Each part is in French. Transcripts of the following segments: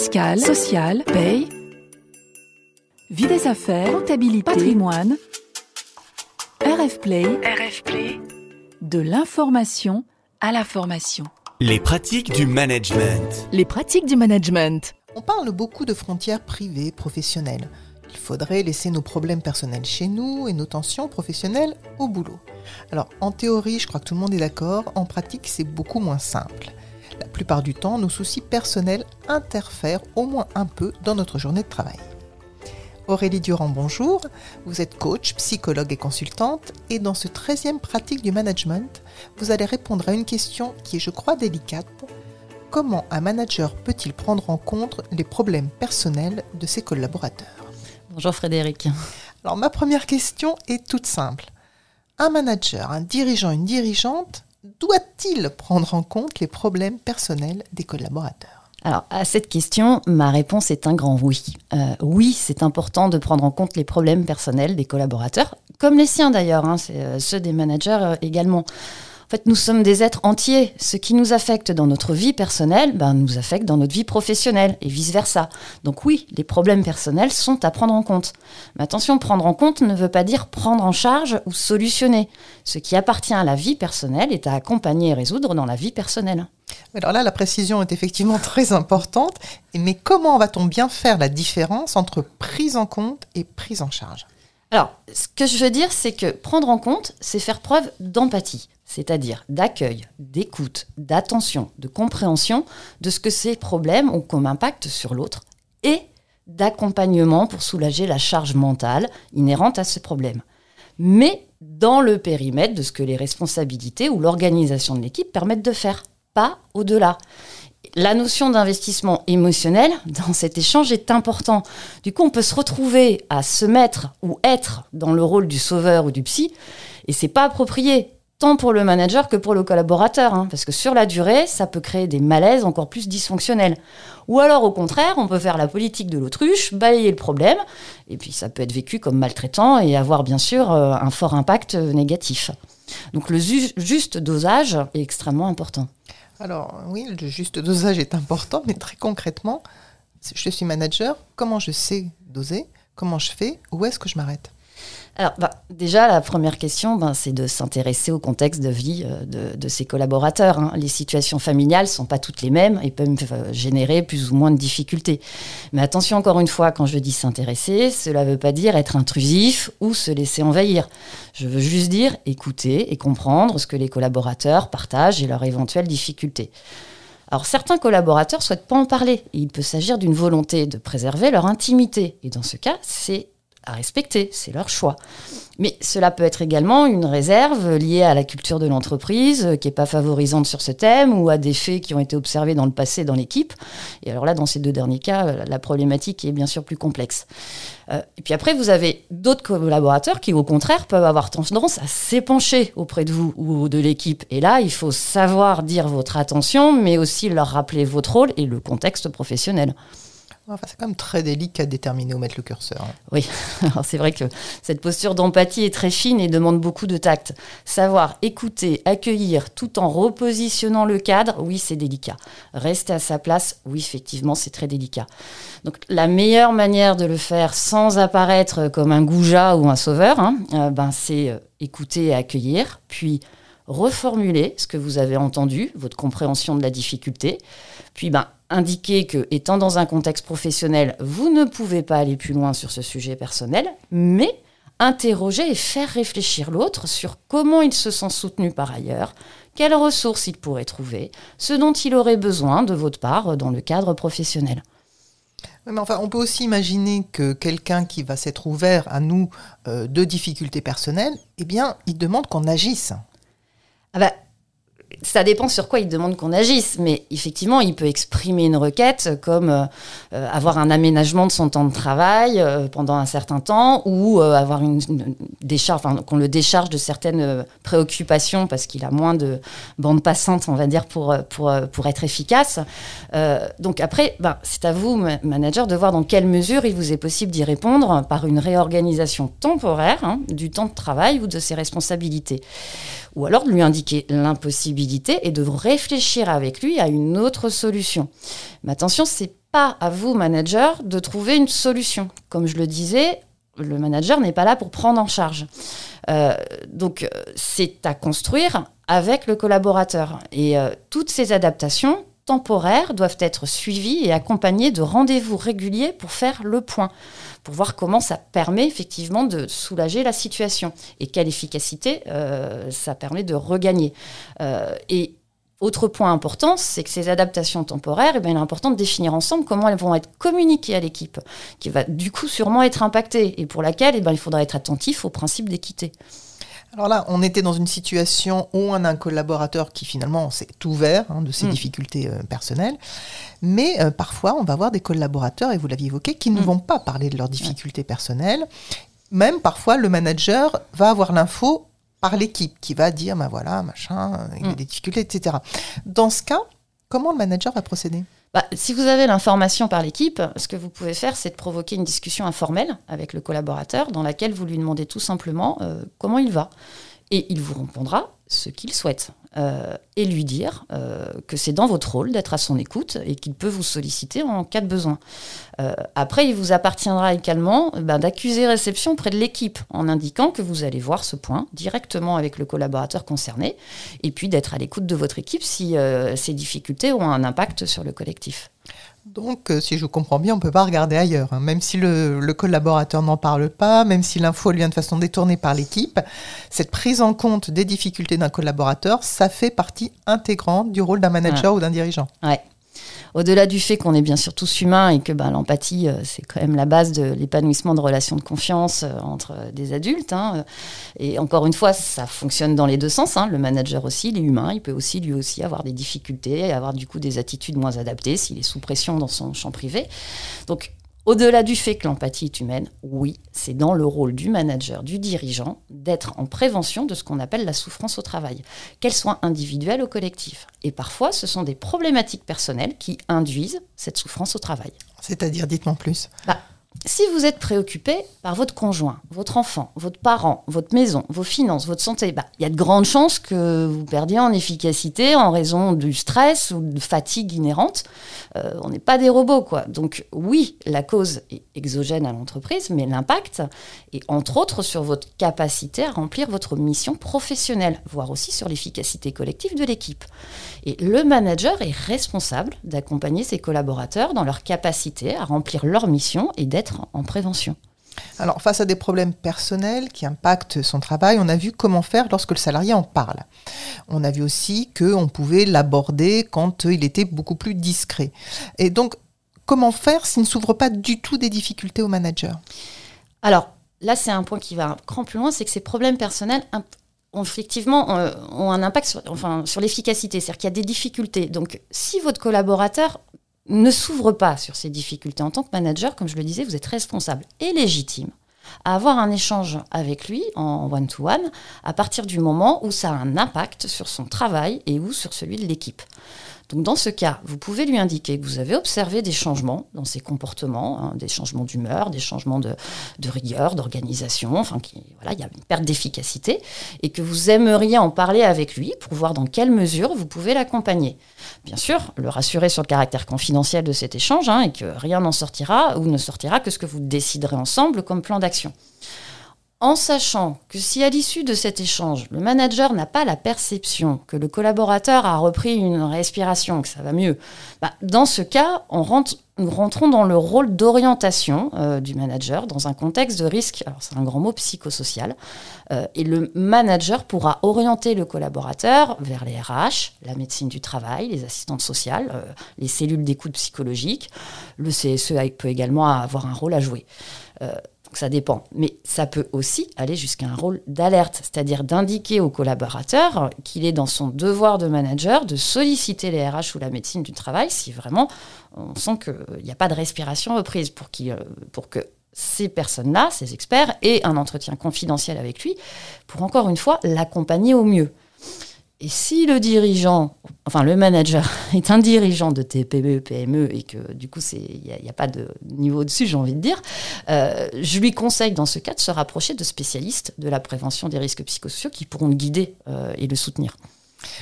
fiscale, sociale, paye, vie des affaires, comptabilité, patrimoine, RF Play, RF Play, de l'information à la formation. Les pratiques du management. Les pratiques du management. On parle beaucoup de frontières privées, professionnelles. Il faudrait laisser nos problèmes personnels chez nous et nos tensions professionnelles au boulot. Alors, en théorie, je crois que tout le monde est d'accord. En pratique, c'est beaucoup moins simple. Plupart du temps, nos soucis personnels interfèrent au moins un peu dans notre journée de travail. Aurélie Durand, bonjour. Vous êtes coach, psychologue et consultante. Et dans ce 13e pratique du management, vous allez répondre à une question qui est, je crois, délicate. Comment un manager peut-il prendre en compte les problèmes personnels de ses collaborateurs? Bonjour Frédéric. Alors ma première question est toute simple. Un manager, un dirigeant, une dirigeante doit-il prendre en compte les problèmes personnels des collaborateurs? Alors, à cette question, ma réponse est un grand oui. Euh, oui, c'est important de prendre en compte les problèmes personnels des collaborateurs, comme les siens d'ailleurs, hein, euh, ceux des managers euh, également. En fait, nous sommes des êtres entiers. Ce qui nous affecte dans notre vie personnelle, ben, nous affecte dans notre vie professionnelle et vice-versa. Donc oui, les problèmes personnels sont à prendre en compte. Mais attention, prendre en compte ne veut pas dire prendre en charge ou solutionner. Ce qui appartient à la vie personnelle est à accompagner et résoudre dans la vie personnelle. Alors là, la précision est effectivement très importante. Mais comment va-t-on bien faire la différence entre prise en compte et prise en charge? Alors, ce que je veux dire, c'est que prendre en compte, c'est faire preuve d'empathie c'est-à-dire d'accueil, d'écoute, d'attention, de compréhension de ce que ces problèmes ont comme impact sur l'autre et d'accompagnement pour soulager la charge mentale inhérente à ce problème. Mais dans le périmètre de ce que les responsabilités ou l'organisation de l'équipe permettent de faire, pas au-delà. La notion d'investissement émotionnel dans cet échange est important. Du coup, on peut se retrouver à se mettre ou être dans le rôle du sauveur ou du psy, et c'est pas approprié tant pour le manager que pour le collaborateur, hein, parce que sur la durée, ça peut créer des malaises encore plus dysfonctionnels. Ou alors, au contraire, on peut faire la politique de l'autruche, balayer le problème, et puis ça peut être vécu comme maltraitant et avoir bien sûr euh, un fort impact euh, négatif. Donc le juste dosage est extrêmement important. Alors oui, le juste dosage est important, mais très concrètement, je suis manager, comment je sais doser Comment je fais Où est-ce que je m'arrête? Alors, bah, déjà, la première question, ben, c'est de s'intéresser au contexte de vie euh, de, ses collaborateurs. Hein. Les situations familiales ne sont pas toutes les mêmes et peuvent euh, générer plus ou moins de difficultés. Mais attention, encore une fois, quand je dis s'intéresser, cela ne veut pas dire être intrusif ou se laisser envahir. Je veux juste dire écouter et comprendre ce que les collaborateurs partagent et leurs éventuelles difficultés. Alors certains collaborateurs souhaitent pas en parler. il peut s'agir d'une volonté de préserver leur intimité. Et dans ce cas, c'est à respecter, c'est leur choix. Mais cela peut être également une réserve liée à la culture de l'entreprise, euh, qui n'est pas favorisante sur ce thème, ou à des faits qui ont été observés dans le passé dans l'équipe. Et alors là, dans ces deux derniers cas, euh, la problématique est bien sûr plus complexe. Euh, et puis après, vous avez d'autres collaborateurs qui, au contraire, peuvent avoir tendance à s'épancher auprès de vous ou de l'équipe. Et là, il faut savoir dire votre attention, mais aussi leur rappeler votre rôle et le contexte professionnel c'est quand même très délicat de déterminer où mettre le curseur. Hein. Oui, c'est vrai que cette posture d'empathie est très fine et demande beaucoup de tact. Savoir écouter, accueillir tout en repositionnant le cadre, oui, c'est délicat. Rester à sa place, oui, effectivement, c'est très délicat. Donc la meilleure manière de le faire sans apparaître comme un goujat ou un sauveur, hein, euh, ben, c'est euh, écouter et accueillir, puis reformuler ce que vous avez entendu, votre compréhension de la difficulté, puis ben, indiquer que, étant dans un contexte professionnel, vous ne pouvez pas aller plus loin sur ce sujet personnel, mais interroger et faire réfléchir l'autre sur comment il se sent soutenu par ailleurs, quelles ressources il pourrait trouver, ce dont il aurait besoin de votre part dans le cadre professionnel. mais enfin, on peut aussi imaginer que quelqu'un qui va s'être ouvert à nous euh, de difficultés personnelles, eh bien, il demande qu'on agisse. Ah bah, ça dépend sur quoi il demande qu'on agisse, mais effectivement, il peut exprimer une requête comme euh, euh, avoir un aménagement de son temps de travail euh, pendant un certain temps ou avoir une, décharge, enfin, qu'on le décharge de certaines préoccupations parce qu'il a moins de bande passante, on va dire, pour, pour, pour être efficace. donc après, ben, c'est à vous, manager, de voir dans quelle mesure il vous est possible d'y répondre par une réorganisation temporaire hein, du temps de travail ou de ses responsabilités ou alors de lui indiquer l'impossibilité et de réfléchir avec lui à une autre solution. Mais attention, c'est pas à vous, manager, de trouver une solution. Comme je le disais, le manager n'est pas là pour prendre en charge. Euh, donc, c'est à construire avec le collaborateur. Et euh, toutes ces adaptations temporaires doivent être suivies et accompagnées de rendez-vous réguliers pour faire le point, pour voir comment ça permet effectivement de soulager la situation et quelle efficacité euh, ça permet de regagner. et autre point important, c'est que ces adaptations temporaires, eh bien, il est important de définir ensemble comment elles vont être communiquées à l'équipe, qui va du coup sûrement être impactée et pour laquelle eh il faudra être attentif au principe d'équité. Alors là, on était dans une situation où on a un collaborateur qui finalement s'est ouvert hein, de ses mm. difficultés euh, personnelles, mais euh, parfois on va avoir des collaborateurs, et vous l'aviez évoqué, qui ne mm. vont pas parler de leurs difficultés personnelles. Même parfois, le manager va avoir l'info par l'équipe qui va dire, ben voilà, machin, il y a mm. des difficultés, etc. Dans ce cas, comment le manager va procéder? Bah, si vous avez l'information par l'équipe, ce que vous pouvez faire, c'est de provoquer une discussion informelle avec le collaborateur dans laquelle vous lui demandez tout simplement euh, comment il va. Et il vous répondra ce qu'il souhaite. Euh, et lui dire euh, que c'est dans votre rôle d'être à son écoute et qu'il peut vous solliciter en cas de besoin. Euh, après, il vous appartiendra également ben, d'accuser réception près de l'équipe en indiquant que vous allez voir ce point directement avec le collaborateur concerné et puis d'être à l'écoute de votre équipe si ces difficultés ont un impact sur le collectif. Donc, euh, si je comprends bien, on ne peut pas regarder ailleurs. Hein. Même si le, collaborateur n'en parle pas, même si l'info vient de façon détournée par l'équipe, cette prise en compte des difficultés d'un collaborateur, ça fait partie intégrante du rôle d'un manager ou d'un dirigeant. Ouais au-delà du fait qu'on est bien sûr tous humains et que ben, l'empathie, euh, c'est quand même la base de l'épanouissement de relations de confiance euh, entre des adultes. Hein, et encore une fois, ça fonctionne dans les deux sens. Hein. Le manager aussi, il est humain, il peut aussi lui aussi avoir des difficultés, avoir du coup des attitudes moins adaptées s'il est sous pression dans son champ privé. Donc au-delà du fait que l'empathie est humaine, oui, c'est dans le rôle du manager, du dirigeant, d'être en prévention de ce qu'on appelle la souffrance au travail, qu'elle soit individuelle ou collective. Et parfois, ce sont des problématiques personnelles qui induisent cette souffrance au travail. C'est-à-dire, dites-moi plus. Bah, si vous êtes préoccupé par votre conjoint, votre enfant, votre parent, votre maison, vos finances, votre santé, bah, il y a de grandes chances que vous perdiez en efficacité en raison du stress ou de fatigue inhérente. Euh, on n'est pas des robots, quoi. Donc oui, la cause est exogène à l'entreprise, mais l'impact est entre autres sur votre capacité à remplir votre mission professionnelle, voire aussi sur l'efficacité collective de l'équipe. Et le manager est responsable d'accompagner ses collaborateurs dans leur capacité à remplir leur mission et d'être en prévention. Alors, face à des problèmes personnels qui impactent son travail, on a vu comment faire lorsque le salarié en parle. On a vu aussi qu'on pouvait l'aborder quand il était beaucoup plus discret. Et donc, comment faire s'il ne s'ouvre pas du tout des difficultés au manager? Alors, là, c'est un point qui va un cran plus loin, c'est que ces problèmes personnels ont effectivement euh, ont un impact sur, enfin, sur l'efficacité, c'est-à-dire qu'il y a des difficultés. Donc, si votre collaborateur ne s'ouvre pas sur ces difficultés en tant que manager, comme je le disais, vous êtes responsable et légitime à avoir un échange avec lui en one-to-one à partir du moment où ça a un impact sur son travail et ou sur celui de l'équipe. Donc dans ce cas, vous pouvez lui indiquer que vous avez observé des changements dans ses comportements, hein, des changements d'humeur, des changements de, rigueur, d'organisation, enfin qui, voilà, il y a une perte d'efficacité, et que vous aimeriez en parler avec lui pour voir dans quelle mesure vous pouvez l'accompagner. Bien sûr, le rassurer sur le caractère confidentiel de cet échange, hein, et que rien n'en sortira ou ne sortira que ce que vous déciderez ensemble comme plan d'action en sachant que si à l'issue de cet échange, le manager n'a pas la perception que le collaborateur a repris une respiration, que ça va mieux, bah, dans ce cas, nous rentrons dans le rôle d'orientation euh, du manager dans un contexte de risque, alors c'est un grand mot psychosocial, euh, et le manager pourra orienter le collaborateur vers les RH, la médecine du travail, les assistantes sociales, euh, les cellules d'écoute psychologique. Le CSE peut également avoir un rôle à jouer ça dépend. Mais ça peut aussi aller jusqu'à un rôle d'alerte, c'est-à-dire d'indiquer au collaborateur qu'il est dans son devoir de manager de solliciter les RH ou la médecine du travail si vraiment on sent qu'il n'y a pas de respiration reprise pour, euh, pour que ces personnes-là, ces experts, aient un entretien confidentiel avec lui pour encore une fois l'accompagner au mieux. Et si le dirigeant, enfin le manager, est un dirigeant de TPE, PME et que du coup il n'y a, pas de niveau dessus, j'ai envie de dire, euh, je lui conseille dans ce cas de se rapprocher de spécialistes de la prévention des risques psychosociaux qui pourront le guider euh, et le soutenir.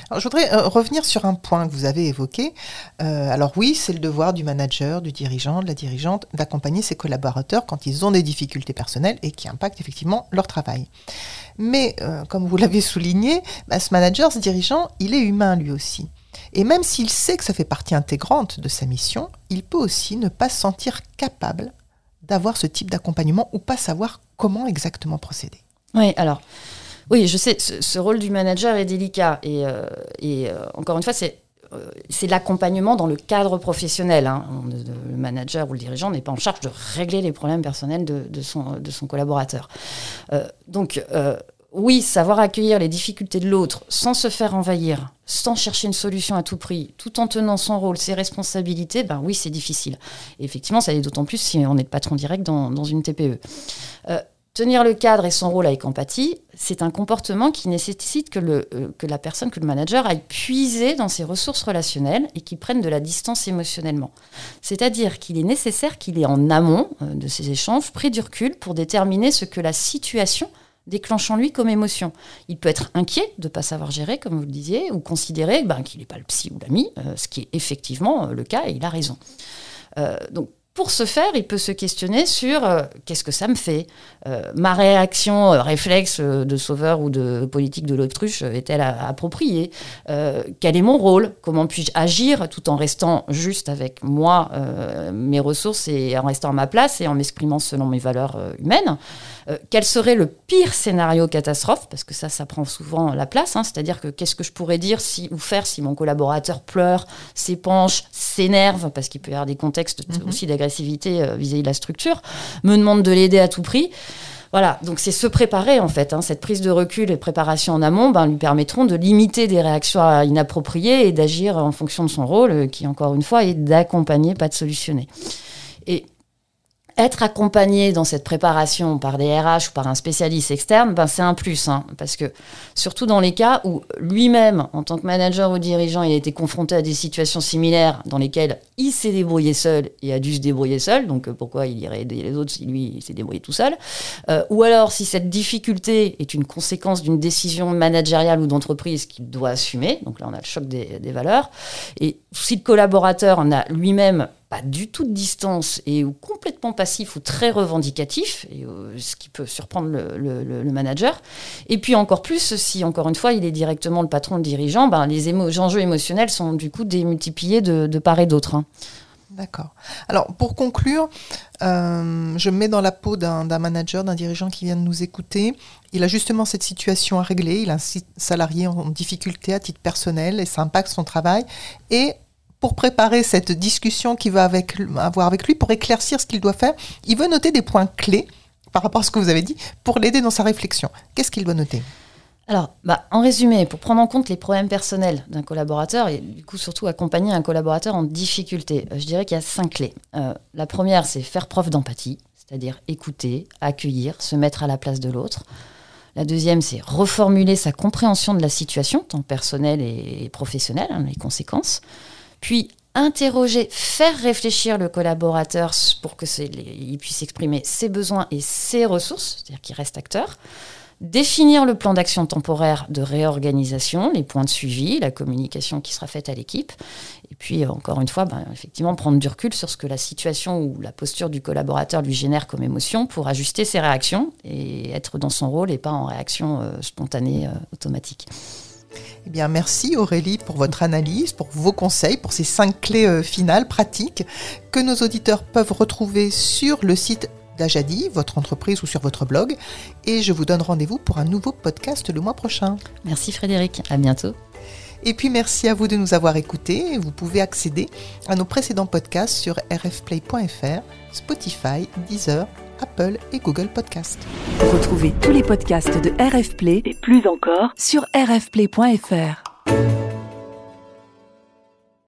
Alors, je voudrais euh, revenir sur un point que vous avez évoqué. Euh, alors oui, c'est le devoir du manager, du dirigeant, de la dirigeante d'accompagner ses collaborateurs quand ils ont des difficultés personnelles et qui impactent effectivement leur travail. Mais euh, comme vous l'avez souligné, bah, ce manager, ce dirigeant, il est humain lui aussi. Et même s'il sait que ça fait partie intégrante de sa mission, il peut aussi ne pas se sentir capable d'avoir ce type d'accompagnement ou pas savoir comment exactement procéder. Oui, alors oui, je sais, ce, rôle du manager est délicat. Et, euh, euh, encore une fois, c'est euh, c'est l'accompagnement dans le cadre professionnel. Hein. Le manager ou le dirigeant n'est pas en charge de régler les problèmes personnels de, son, collaborateur. donc, oui, savoir accueillir les difficultés de l'autre sans se faire envahir, sans chercher une solution à tout prix, tout en tenant son rôle, ses responsabilités, ben oui, c'est difficile. Et effectivement, ça l'est d'autant plus si on est le patron direct dans une TPE. Tenir le cadre et son rôle avec empathie, c'est un comportement qui nécessite que, euh, que la personne, que le manager aille puiser dans ses ressources relationnelles et qu'il prenne de la distance émotionnellement. C'est-à-dire qu'il est nécessaire qu'il ait en amont euh, de ces échanges pris du recul pour déterminer ce que la situation déclenche en lui comme émotion. Il peut être inquiet de ne pas savoir gérer, comme vous le disiez, ou considérer ben, qu'il n'est pas le psy ou l'ami, euh, ce qui est effectivement le cas et il a raison. donc pour ce faire, il peut se questionner sur euh, qu'est-ce que ça me fait? Euh, Ma réaction euh, réflexe de sauveur ou de politique de l'autruche est-elle appropriée? Quel est mon rôle? Comment puis-je agir tout en restant juste avec moi, mes ressources et en restant à ma place et en m'exprimant selon mes valeurs humaines? Quel serait le pire scénario catastrophe? Parce que ça, ça prend souvent la place. Hein. C'est-à-dire que qu'est-ce que je pourrais dire si, ou faire si mon collaborateur pleure, s'épanche, s'énerve? Parce qu'il peut y avoir des contextes mhm. aussi d'agression euh, vis-à-vis de la structure, me demande de l'aider à tout prix. Voilà, donc c'est se préparer en fait. Hein. Cette prise de recul et préparation en amont ben, lui permettront de limiter des réactions inappropriées et d'agir en fonction de son rôle, euh, qui encore une fois est d'accompagner, pas de solutionner. Et être accompagné dans cette préparation par des RH ou par un spécialiste externe, ben c'est un plus. Hein, parce que surtout dans les cas où lui-même, en tant que manager ou dirigeant, il a été confronté à des situations similaires dans lesquelles il s'est débrouillé seul et a dû se débrouiller seul. Donc euh, pourquoi il irait aider les autres si lui s'est débrouillé tout seul euh, Ou alors si cette difficulté est une conséquence d'une décision managériale ou d'entreprise qu'il doit assumer. Donc là on a le choc des valeurs. Et si le collaborateur en a lui-même pas du tout de distance et ou complètement passif ou très revendicatif, et, euh, ce qui peut surprendre le, manager. Et puis encore plus, si encore une fois il est directement le patron, le dirigeant, ben, les enjeux émotionnels sont du coup démultipliés de, part et d'autre. Hein. D'accord. Alors pour conclure, euh, je me mets dans la peau d'un manager, d'un dirigeant qui vient de nous écouter. Il a justement cette situation à régler. Il a un salarié en difficulté à titre personnel et ça impacte son travail. Et pour préparer cette discussion qu'il va avoir avec lui, pour éclaircir ce qu'il doit faire, il veut noter des points clés par rapport à ce que vous avez dit pour l'aider dans sa réflexion. Qu'est-ce qu'il doit noter? Alors, bah, en résumé, pour prendre en compte les problèmes personnels d'un collaborateur et du coup surtout accompagner un collaborateur en difficulté, euh, je dirais qu'il y a cinq clés. Euh, la première, c'est faire preuve d'empathie, c'est-à-dire écouter, accueillir, se mettre à la place de l'autre. La deuxième, c'est reformuler sa compréhension de la situation, tant personnelle et professionnelle, hein, les conséquences puis interroger, faire réfléchir le collaborateur pour qu'il puisse exprimer ses besoins et ses ressources, c'est-à-dire qu'il reste acteur, définir le plan d'action temporaire de réorganisation, les points de suivi, la communication qui sera faite à l'équipe, et puis encore une fois, ben, effectivement, prendre du recul sur ce que la situation ou la posture du collaborateur lui génère comme émotion pour ajuster ses réactions et être dans son rôle et pas en réaction euh, spontanée euh, automatique. Eh bien, merci Aurélie pour votre analyse, pour vos conseils, pour ces cinq clés euh, finales pratiques que nos auditeurs peuvent retrouver sur le site d'Ajadi, votre entreprise ou sur votre blog. Et je vous donne rendez-vous pour un nouveau podcast le mois prochain. Merci Frédéric, à bientôt. Et puis merci à vous de nous avoir écoutés. Vous pouvez accéder à nos précédents podcasts sur rfplay.fr, Spotify, Deezer, Apple et Google Podcast. Retrouvez tous les podcasts de RF Play et plus encore sur rfplay.fr.